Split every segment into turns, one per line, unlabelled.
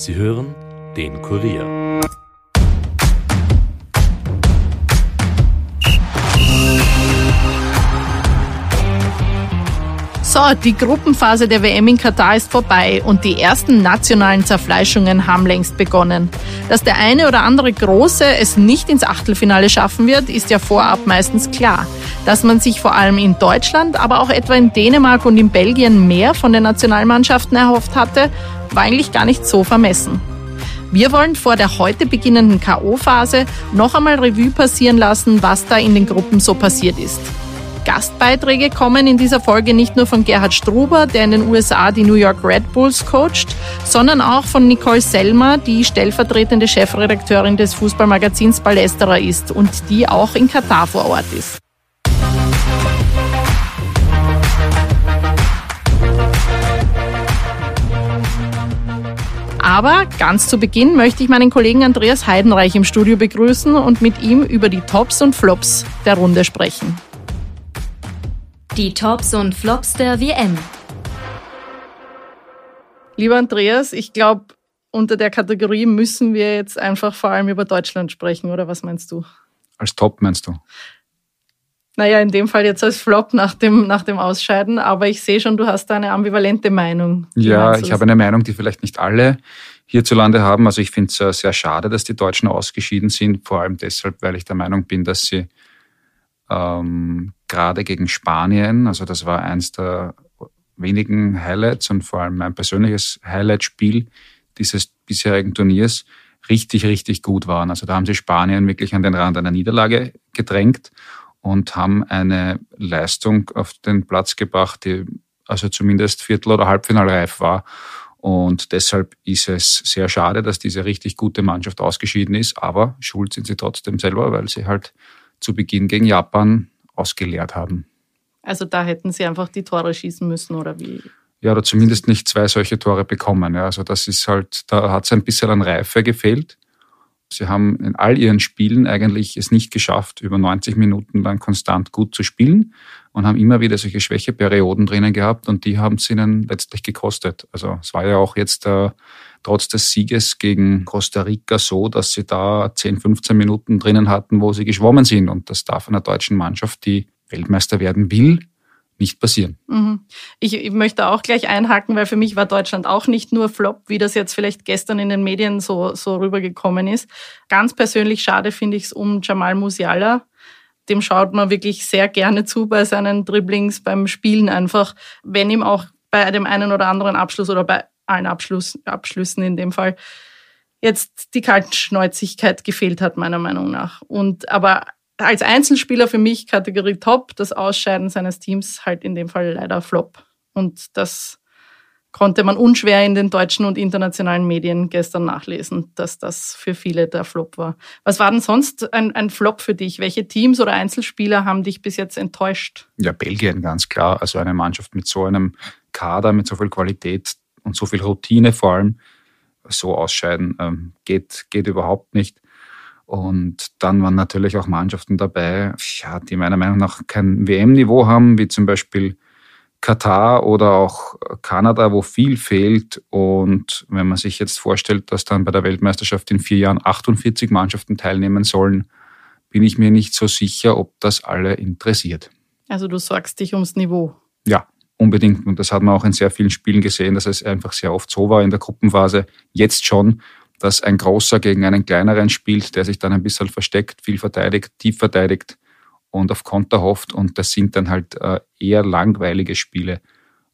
Sie hören den Kurier.
So, die Gruppenphase der WM in Katar ist vorbei und die ersten nationalen Zerfleischungen haben längst begonnen. Dass der eine oder andere Große es nicht ins Achtelfinale schaffen wird, ist ja vorab meistens klar. Dass man sich vor allem in Deutschland, aber auch etwa in Dänemark und in Belgien mehr von den Nationalmannschaften erhofft hatte, war eigentlich gar nicht so vermessen. Wir wollen vor der heute beginnenden KO-Phase noch einmal Revue passieren lassen, was da in den Gruppen so passiert ist. Gastbeiträge kommen in dieser Folge nicht nur von Gerhard Struber, der in den USA die New York Red Bulls coacht, sondern auch von Nicole Selmer, die stellvertretende Chefredakteurin des Fußballmagazins Ballesterer ist und die auch in Katar vor Ort ist. Aber ganz zu Beginn möchte ich meinen Kollegen Andreas Heidenreich im Studio begrüßen und mit ihm über die Tops und Flops der Runde sprechen.
Die Tops und Flops der WM.
Lieber Andreas, ich glaube, unter der Kategorie müssen wir jetzt einfach vor allem über Deutschland sprechen, oder was meinst du?
Als Top meinst du?
Naja, in dem Fall jetzt als Flop nach dem, nach dem Ausscheiden, aber ich sehe schon, du hast da eine ambivalente Meinung.
Ja, ich habe eine Meinung, die vielleicht nicht alle hierzulande haben. Also ich finde es sehr schade, dass die Deutschen ausgeschieden sind, vor allem deshalb, weil ich der Meinung bin, dass sie ähm, gerade gegen Spanien, also das war eins der wenigen Highlights und vor allem mein persönliches Highlight-Spiel dieses bisherigen Turniers, richtig, richtig gut waren. Also da haben sie Spanien wirklich an den Rand einer Niederlage gedrängt und haben eine Leistung auf den Platz gebracht, die also zumindest Viertel- oder Halbfinalreif war. Und deshalb ist es sehr schade, dass diese richtig gute Mannschaft ausgeschieden ist. Aber schuld sind sie trotzdem selber, weil sie halt zu Beginn gegen Japan ausgeleert haben.
Also da hätten sie einfach die Tore schießen müssen oder wie?
Ja, oder zumindest nicht zwei solche Tore bekommen. Ja, also das ist halt, da hat es ein bisschen an Reife gefehlt. Sie haben in all ihren Spielen eigentlich es nicht geschafft, über 90 Minuten lang konstant gut zu spielen und haben immer wieder solche Schwächeperioden drinnen gehabt und die haben es ihnen letztlich gekostet. Also es war ja auch jetzt äh, trotz des Sieges gegen Costa Rica so, dass sie da 10, 15 Minuten drinnen hatten, wo sie geschwommen sind und das darf einer deutschen Mannschaft, die Weltmeister werden will, nicht passieren.
Mhm. Ich, möchte auch gleich einhaken, weil für mich war Deutschland auch nicht nur Flop, wie das jetzt vielleicht gestern in den Medien so, so rübergekommen ist. Ganz persönlich schade finde ich es um Jamal Musiala. Dem schaut man wirklich sehr gerne zu bei seinen Dribblings, beim Spielen einfach, wenn ihm auch bei dem einen oder anderen Abschluss oder bei allen Abschluss, Abschlüssen in dem Fall jetzt die Kaltschnäuzigkeit gefehlt hat, meiner Meinung nach. Und aber als Einzelspieler für mich Kategorie Top, das Ausscheiden seines Teams halt in dem Fall leider Flop. Und das konnte man unschwer in den deutschen und internationalen Medien gestern nachlesen, dass das für viele der Flop war. Was war denn sonst ein, ein Flop für dich? Welche Teams oder Einzelspieler haben dich bis jetzt enttäuscht?
Ja, Belgien ganz klar. Also eine Mannschaft mit so einem Kader, mit so viel Qualität und so viel Routine vor allem, so ausscheiden, ähm, geht, geht überhaupt nicht. Und dann waren natürlich auch Mannschaften dabei, ja, die meiner Meinung nach kein WM-Niveau haben, wie zum Beispiel Katar oder auch Kanada, wo viel fehlt. Und wenn man sich jetzt vorstellt, dass dann bei der Weltmeisterschaft in vier Jahren 48 Mannschaften teilnehmen sollen, bin ich mir nicht so sicher, ob das alle interessiert.
Also du sorgst dich ums Niveau.
Ja, unbedingt. Und das hat man auch in sehr vielen Spielen gesehen, dass es einfach sehr oft so war in der Gruppenphase. Jetzt schon, dass ein Großer gegen einen kleineren spielt, der sich dann ein bisschen versteckt, viel verteidigt, tief verteidigt und auf Konter hofft. Und das sind dann halt äh, eher langweilige Spiele,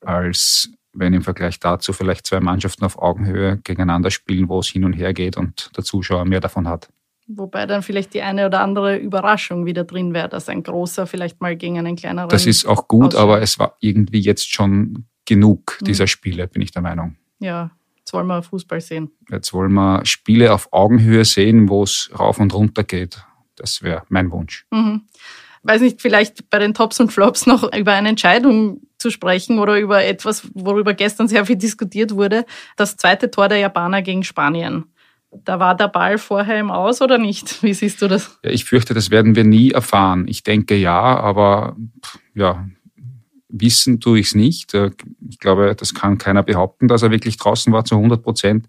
als wenn im Vergleich dazu vielleicht zwei Mannschaften auf Augenhöhe gegeneinander spielen, wo es hin und her geht und der Zuschauer mehr davon hat.
Wobei dann vielleicht die eine oder andere Überraschung wieder drin wäre, dass ein großer vielleicht mal gegen einen kleineren.
Das ist auch gut, ausschaut. aber es war irgendwie jetzt schon genug mhm. dieser Spiele, bin ich der Meinung.
Ja, Jetzt wollen wir Fußball sehen.
Jetzt wollen wir Spiele auf Augenhöhe sehen, wo es rauf und runter geht. Das wäre mein Wunsch.
Mhm. Weiß nicht, vielleicht bei den Tops und Flops noch über eine Entscheidung zu sprechen oder über etwas, worüber gestern sehr viel diskutiert wurde. Das zweite Tor der Japaner gegen Spanien. Da war der Ball vorher im Aus oder nicht? Wie siehst du das?
Ja, ich fürchte, das werden wir nie erfahren. Ich denke ja, aber ja, Wissen tue ich es nicht. Äh, ich glaube, das kann keiner behaupten, dass er wirklich draußen war zu 100 Prozent.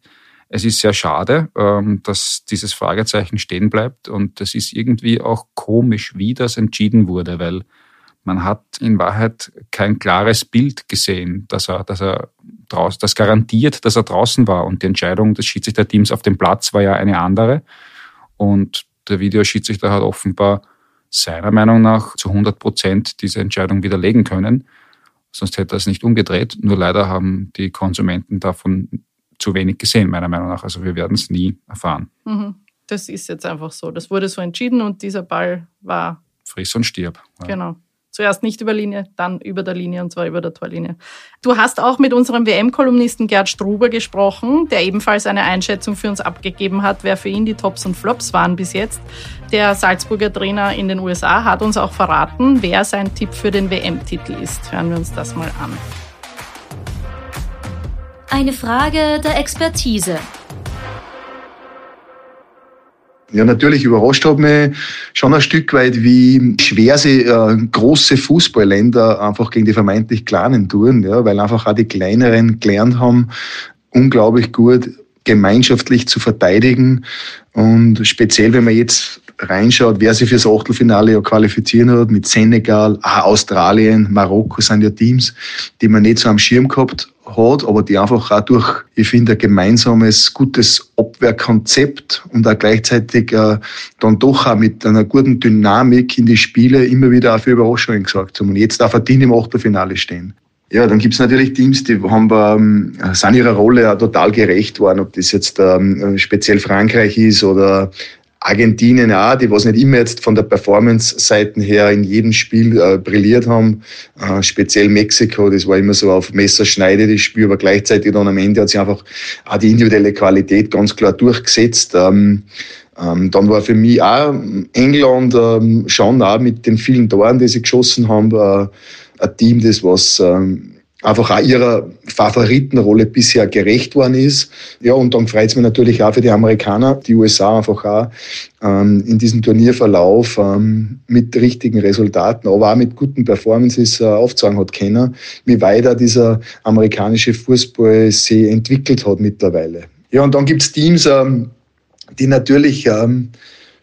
Es ist sehr schade, ähm, dass dieses Fragezeichen stehen bleibt und es ist irgendwie auch komisch, wie das entschieden wurde, weil man hat in Wahrheit kein klares Bild gesehen, dass er, dass er draußen, das garantiert, dass er draußen war und die Entscheidung des Schiedsrichterteams auf dem Platz war ja eine andere und der Videoschiedsrichter hat offenbar seiner Meinung nach zu 100 Prozent diese Entscheidung widerlegen können. Sonst hätte er es nicht umgedreht. Nur leider haben die Konsumenten davon zu wenig gesehen, meiner Meinung nach. Also wir werden es nie erfahren.
Mhm. Das ist jetzt einfach so. Das wurde so entschieden und dieser Ball war.
Friss und stirb.
Genau. Zuerst nicht über Linie, dann über der Linie und zwar über der Torlinie. Du hast auch mit unserem WM-Kolumnisten Gerd Struber gesprochen, der ebenfalls eine Einschätzung für uns abgegeben hat, wer für ihn die Tops und Flops waren bis jetzt. Der Salzburger Trainer in den USA hat uns auch verraten, wer sein Tipp für den WM-Titel ist. Hören wir uns das mal an.
Eine Frage der Expertise.
Ja, natürlich überrascht hat mich schon ein Stück weit, wie schwer sie äh, große Fußballländer einfach gegen die vermeintlich Kleinen tun, ja, weil einfach auch die Kleineren gelernt haben, unglaublich gut gemeinschaftlich zu verteidigen. Und speziell, wenn man jetzt reinschaut, wer sich fürs Achtelfinale ja qualifizieren hat, mit Senegal, auch Australien, Marokko sind ja Teams, die man nicht so am Schirm gehabt hat, aber die einfach auch durch, ich finde, ein gemeinsames, gutes Abwehrkonzept und auch gleichzeitig äh, dann doch auch mit einer guten Dynamik in die Spiele immer wieder auch für Überraschungen gesagt haben. Und jetzt darf ein Team im Achtelfinale stehen. Ja, dann gibt's natürlich Teams, die haben, ähm, sind ihrer Rolle auch total gerecht worden, ob das jetzt ähm, speziell Frankreich ist oder Argentinien auch, die was nicht immer jetzt von der Performance-Seiten her in jedem Spiel äh, brilliert haben. Äh, speziell Mexiko, das war immer so auf Messerschneide das Spiel, aber gleichzeitig dann am Ende hat sich einfach auch die individuelle Qualität ganz klar durchgesetzt. Ähm, ähm, dann war für mich auch England ähm, schon auch mit den vielen Toren, die sie geschossen haben, äh, ein Team, das was ähm, einfach auch ihrer Favoritenrolle bisher gerecht worden ist. Ja, und dann freut es mich natürlich auch für die Amerikaner, die USA einfach auch ähm, in diesem Turnierverlauf ähm, mit richtigen Resultaten, aber auch mit guten Performances äh, aufzeigen hat können, wie weiter dieser amerikanische Fußball sich entwickelt hat mittlerweile. Ja, und dann gibt's Teams, ähm, die natürlich ähm,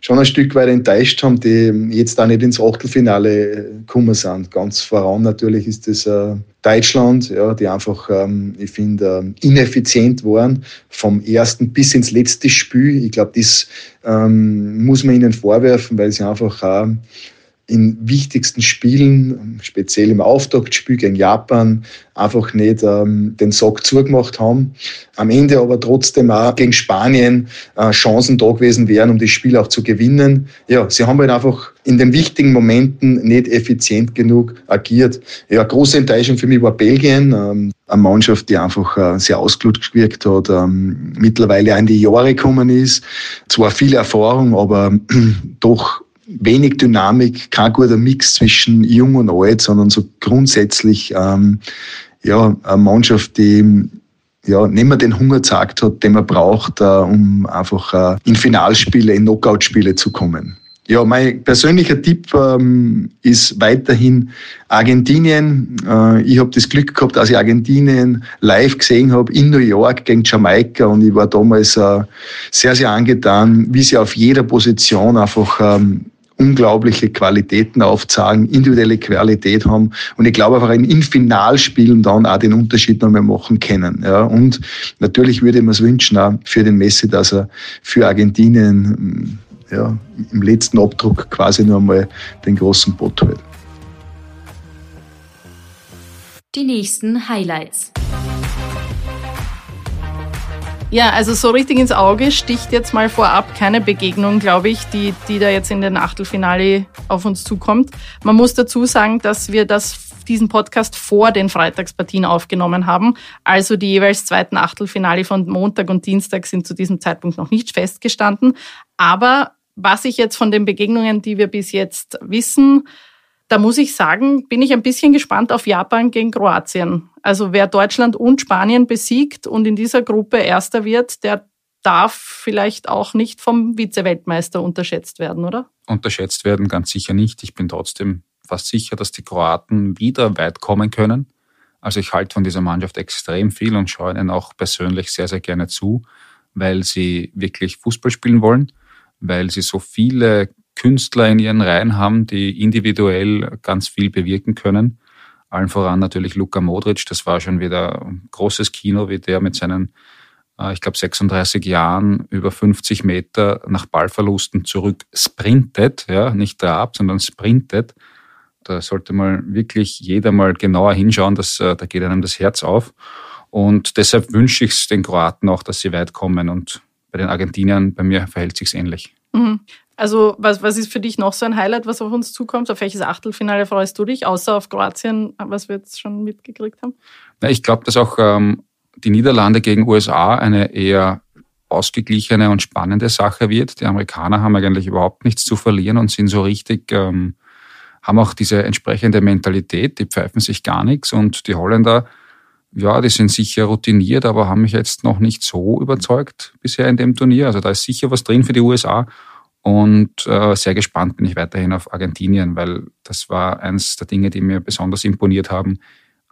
schon ein Stück weit enttäuscht haben, die jetzt da nicht ins Achtelfinale gekommen sind. Ganz voran natürlich ist das äh, Deutschland, ja, die einfach, ähm, ich finde, äh, ineffizient waren vom ersten bis ins letzte Spiel. Ich glaube, das ähm, muss man ihnen vorwerfen, weil sie einfach äh, in wichtigsten Spielen, speziell im Auftaktspiel gegen Japan, einfach nicht ähm, den Sack zugemacht haben. Am Ende aber trotzdem auch gegen Spanien äh, Chancen da gewesen wären, um das Spiel auch zu gewinnen. Ja, sie haben halt einfach in den wichtigen Momenten nicht effizient genug agiert. Ja, große Enttäuschung für mich war Belgien. Ähm, eine Mannschaft, die einfach äh, sehr ausgelutscht gewirkt hat, ähm, mittlerweile auch in die Jahre gekommen ist. Zwar viel Erfahrung, aber doch wenig Dynamik, kein guter Mix zwischen jung und alt, sondern so grundsätzlich ähm, ja, eine Mannschaft, die ja, nicht mehr den Hunger gezeigt hat, den man braucht, äh, um einfach äh, in Finalspiele, in Knockout-Spiele zu kommen. Ja, mein persönlicher Tipp ähm, ist weiterhin Argentinien. Äh, ich habe das Glück gehabt, dass ich Argentinien live gesehen habe in New York gegen Jamaika und ich war damals äh, sehr, sehr angetan, wie sie auf jeder Position einfach ähm, unglaubliche Qualitäten aufzeigen, individuelle Qualität haben. Und ich glaube einfach in Finalspielen dann auch den Unterschied noch mehr machen können. Ja, und natürlich würde ich mir es wünschen, auch für den Messi, dass er für Argentinien ja, im letzten Abdruck quasi noch einmal den großen Bot hält.
Die nächsten Highlights.
Ja, also so richtig ins Auge sticht jetzt mal vorab keine Begegnung, glaube ich, die, die da jetzt in den Achtelfinale auf uns zukommt. Man muss dazu sagen, dass wir das diesen Podcast vor den Freitagspartien aufgenommen haben. Also die jeweils zweiten Achtelfinale von Montag und Dienstag sind zu diesem Zeitpunkt noch nicht festgestanden. Aber was ich jetzt von den Begegnungen, die wir bis jetzt wissen, da muss ich sagen, bin ich ein bisschen gespannt auf Japan gegen Kroatien. Also wer Deutschland und Spanien besiegt und in dieser Gruppe Erster wird, der darf vielleicht auch nicht vom Vize-Weltmeister unterschätzt werden, oder?
Unterschätzt werden ganz sicher nicht. Ich bin trotzdem fast sicher, dass die Kroaten wieder weit kommen können. Also ich halte von dieser Mannschaft extrem viel und schaue ihnen auch persönlich sehr, sehr gerne zu. weil sie wirklich Fußball spielen wollen, weil sie so viele Künstler in ihren Reihen haben, die individuell ganz viel bewirken können. Allen voran natürlich Luka Modric, das war schon wieder ein großes Kino, wie der mit seinen, äh, ich glaube, 36 Jahren über 50 Meter nach Ballverlusten zurück sprintet, ja, nicht trabt, sondern sprintet. Da sollte mal wirklich jeder mal genauer hinschauen, dass, äh, da geht einem das Herz auf. Und deshalb wünsche ich es den Kroaten auch, dass sie weit kommen. Und bei den Argentiniern, bei mir verhält sich ähnlich.
Mhm. Also was, was ist für dich noch so ein Highlight, was auf uns zukommt? Auf welches Achtelfinale freust du dich, außer auf Kroatien, was wir jetzt schon mitgekriegt haben?
Na, ich glaube, dass auch ähm, die Niederlande gegen USA eine eher ausgeglichene und spannende Sache wird. Die Amerikaner haben eigentlich überhaupt nichts zu verlieren und sind so richtig, ähm, haben auch diese entsprechende Mentalität, die pfeifen sich gar nichts und die Holländer, ja, die sind sicher routiniert, aber haben mich jetzt noch nicht so überzeugt bisher in dem Turnier. Also da ist sicher was drin für die USA und äh, sehr gespannt bin ich weiterhin auf Argentinien, weil das war eines der Dinge, die mir besonders imponiert haben,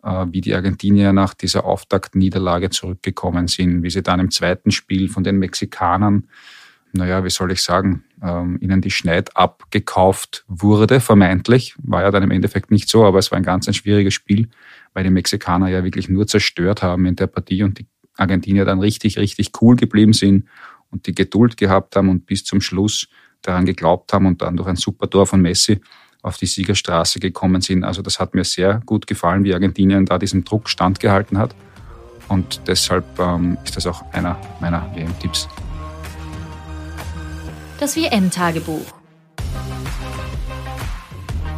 äh, wie die Argentinier nach dieser Auftaktniederlage zurückgekommen sind, wie sie dann im zweiten Spiel von den Mexikanern, naja, wie soll ich sagen, ähm, ihnen die Schneid abgekauft wurde, vermeintlich. War ja dann im Endeffekt nicht so, aber es war ein ganz ein schwieriges Spiel, weil die Mexikaner ja wirklich nur zerstört haben in der Partie und die Argentinier dann richtig, richtig cool geblieben sind und die Geduld gehabt haben und bis zum Schluss daran geglaubt haben und dann durch ein super Tor von Messi auf die Siegerstraße gekommen sind. Also das hat mir sehr gut gefallen, wie Argentinien da diesem Druck standgehalten hat. Und deshalb ähm, ist das auch einer meiner WM-Tipps.
Das WM-Tagebuch.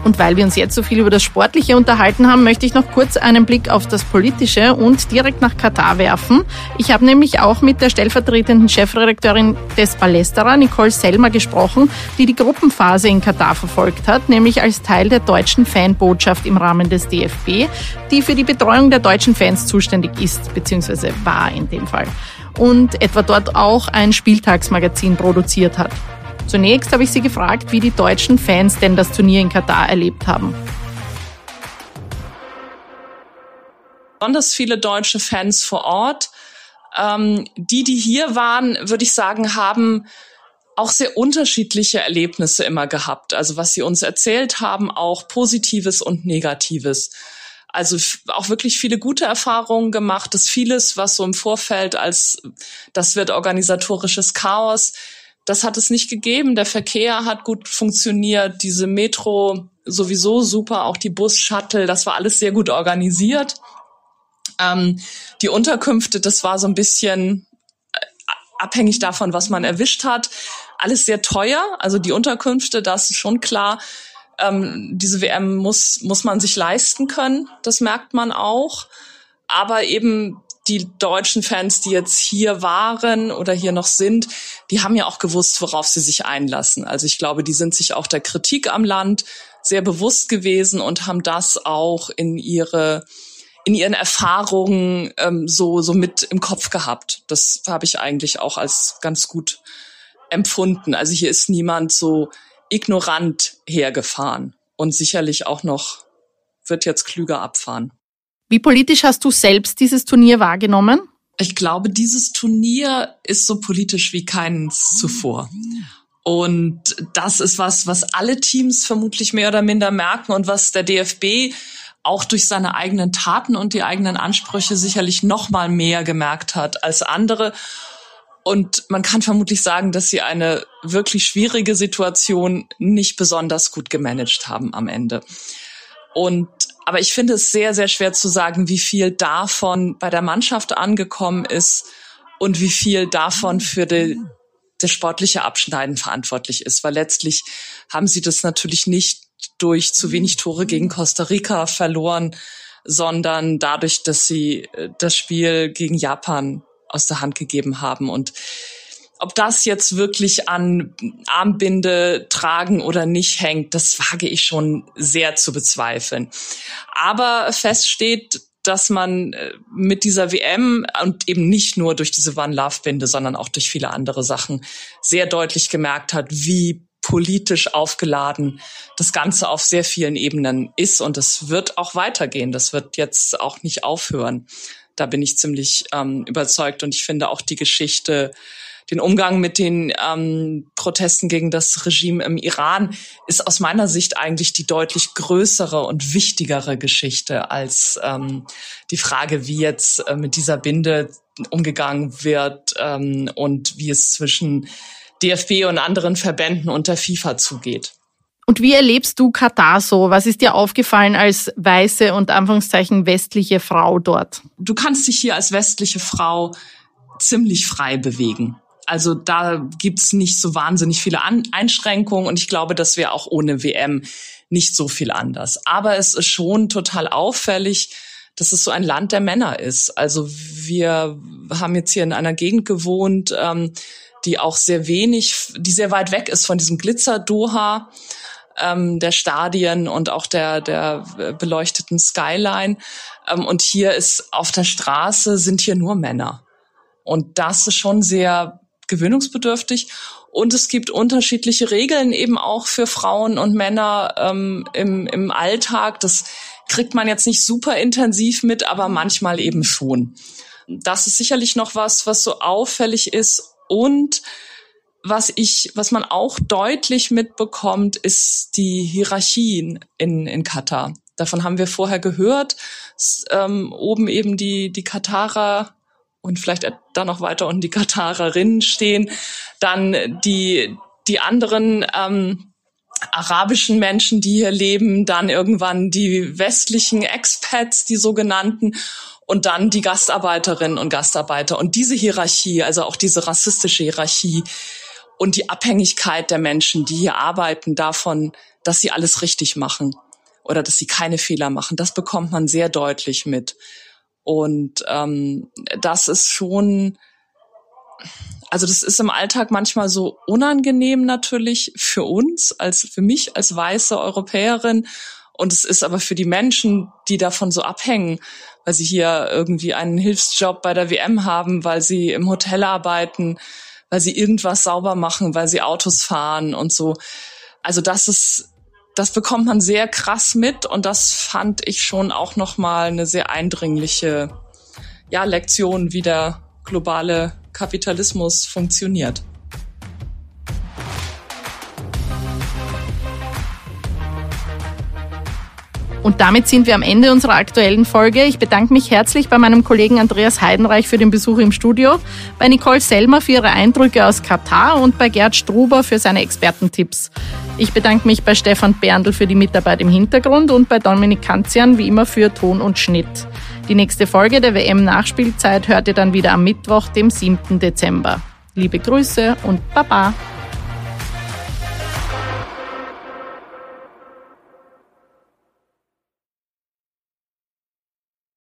Und weil wir uns jetzt so viel über das Sportliche unterhalten haben, möchte ich noch kurz einen Blick auf das Politische und direkt nach Katar werfen. Ich habe nämlich auch mit der stellvertretenden Chefredakteurin des Ballesterer, Nicole Selmer, gesprochen, die die Gruppenphase in Katar verfolgt hat, nämlich als Teil der deutschen Fanbotschaft im Rahmen des DFB, die für die Betreuung der deutschen Fans zuständig ist, beziehungsweise war in dem Fall. Und etwa dort auch ein Spieltagsmagazin produziert hat. Zunächst habe ich sie gefragt, wie die deutschen Fans denn das Turnier in Katar erlebt haben.
Besonders viele deutsche Fans vor Ort. Ähm, die, die hier waren, würde ich sagen, haben auch sehr unterschiedliche Erlebnisse immer gehabt. Also was sie uns erzählt haben, auch Positives und Negatives. Also auch wirklich viele gute Erfahrungen gemacht, dass vieles, was so im Vorfeld als das wird organisatorisches Chaos, das hat es nicht gegeben. Der Verkehr hat gut funktioniert. Diese Metro sowieso super. Auch die Bus-Shuttle, das war alles sehr gut organisiert. Ähm, die Unterkünfte, das war so ein bisschen äh, abhängig davon, was man erwischt hat. Alles sehr teuer. Also die Unterkünfte, das ist schon klar. Ähm, diese WM muss, muss man sich leisten können. Das merkt man auch. Aber eben die deutschen Fans, die jetzt hier waren oder hier noch sind, die haben ja auch gewusst, worauf sie sich einlassen. Also ich glaube, die sind sich auch der Kritik am Land sehr bewusst gewesen und haben das auch in ihre in ihren Erfahrungen ähm, so so mit im Kopf gehabt. Das habe ich eigentlich auch als ganz gut empfunden. Also hier ist niemand so ignorant hergefahren und sicherlich auch noch wird jetzt klüger abfahren.
Wie politisch hast du selbst dieses Turnier wahrgenommen?
Ich glaube, dieses Turnier ist so politisch wie keins zuvor. Und das ist was, was alle Teams vermutlich mehr oder minder merken und was der DFB auch durch seine eigenen Taten und die eigenen Ansprüche sicherlich noch mal mehr gemerkt hat als andere. Und man kann vermutlich sagen, dass sie eine wirklich schwierige Situation nicht besonders gut gemanagt haben am Ende. Und aber ich finde es sehr, sehr schwer zu sagen, wie viel davon bei der Mannschaft angekommen ist und wie viel davon für die, das sportliche Abschneiden verantwortlich ist, weil letztlich haben sie das natürlich nicht durch zu wenig Tore gegen Costa Rica verloren, sondern dadurch, dass sie äh, das Spiel gegen Japan aus der Hand gegeben haben. Und ob das jetzt wirklich an Armbinde tragen oder nicht hängt, das wage ich schon sehr zu bezweifeln. Aber fest steht, dass man äh, mit dieser WM und eben nicht nur durch diese One Love Binde, sondern auch durch viele andere Sachen sehr deutlich gemerkt hat, wie politisch aufgeladen das Ganze auf sehr vielen Ebenen ist und es wird auch weitergehen. Das wird jetzt auch nicht aufhören Da bin ich ziemlich ähm, überzeugt und ich finde auch die Geschichte den Umgang mit den ähm, Protesten gegen das Regime im Iran ist aus meiner Sicht eigentlich die deutlich größere und wichtigere Geschichte als ähm, die Frage, wie jetzt äh, mit dieser Binde umgegangen wird ähm, und wie es zwischen DFB und anderen Verbänden unter FIFA zugeht.
Und wie erlebst du Katar so? Was ist dir aufgefallen als weiße und Anführungszeichen westliche Frau dort?
Du kannst dich hier als westliche Frau ziemlich frei bewegen. Also da gibt's nicht so wahnsinnig viele An Einschränkungen und ich glaube, das wäre auch ohne WM nicht so viel anders. Aber es ist schon total auffällig, dass es so ein Land der Männer ist. Also wir haben jetzt hier in einer Gegend gewohnt, ähm, die auch sehr wenig, die sehr weit weg ist von diesem Glitzer-Doha ähm, der Stadien und auch der, der beleuchteten Skyline. Ähm, und hier ist auf der Straße sind hier nur Männer. Und das ist schon sehr gewöhnungsbedürftig. Und es gibt unterschiedliche Regeln eben auch für Frauen und Männer ähm, im, im Alltag. Das kriegt man jetzt nicht super intensiv mit, aber manchmal eben schon. Das ist sicherlich noch was, was so auffällig ist. Und was ich, was man auch deutlich mitbekommt, ist die Hierarchien in, in Katar. Davon haben wir vorher gehört. Ähm, oben eben die, die Katarer und vielleicht dann noch weiter unten die Katarerinnen stehen, dann die, die anderen ähm, arabischen Menschen, die hier leben, dann irgendwann die westlichen Expats, die sogenannten, und dann die Gastarbeiterinnen und Gastarbeiter. Und diese Hierarchie, also auch diese rassistische Hierarchie und die Abhängigkeit der Menschen, die hier arbeiten, davon, dass sie alles richtig machen oder dass sie keine Fehler machen, das bekommt man sehr deutlich mit. Und ähm, das ist schon, also das ist im Alltag manchmal so unangenehm natürlich für uns, als für mich als weiße Europäerin. Und es ist aber für die Menschen, die davon so abhängen, weil sie hier irgendwie einen Hilfsjob bei der WM haben, weil sie im Hotel arbeiten, weil sie irgendwas sauber machen, weil sie Autos fahren und so. Also das ist das bekommt man sehr krass mit und das fand ich schon auch nochmal eine sehr eindringliche ja, Lektion, wie der globale Kapitalismus funktioniert.
Und damit sind wir am Ende unserer aktuellen Folge. Ich bedanke mich herzlich bei meinem Kollegen Andreas Heidenreich für den Besuch im Studio, bei Nicole Selmer für ihre Eindrücke aus Katar und bei Gerd Struber für seine Expertentipps. Ich bedanke mich bei Stefan Berndl für die Mitarbeit im Hintergrund und bei Dominik Kanzian wie immer für Ton und Schnitt. Die nächste Folge der WM-Nachspielzeit hört ihr dann wieder am Mittwoch, dem 7. Dezember. Liebe Grüße und Baba!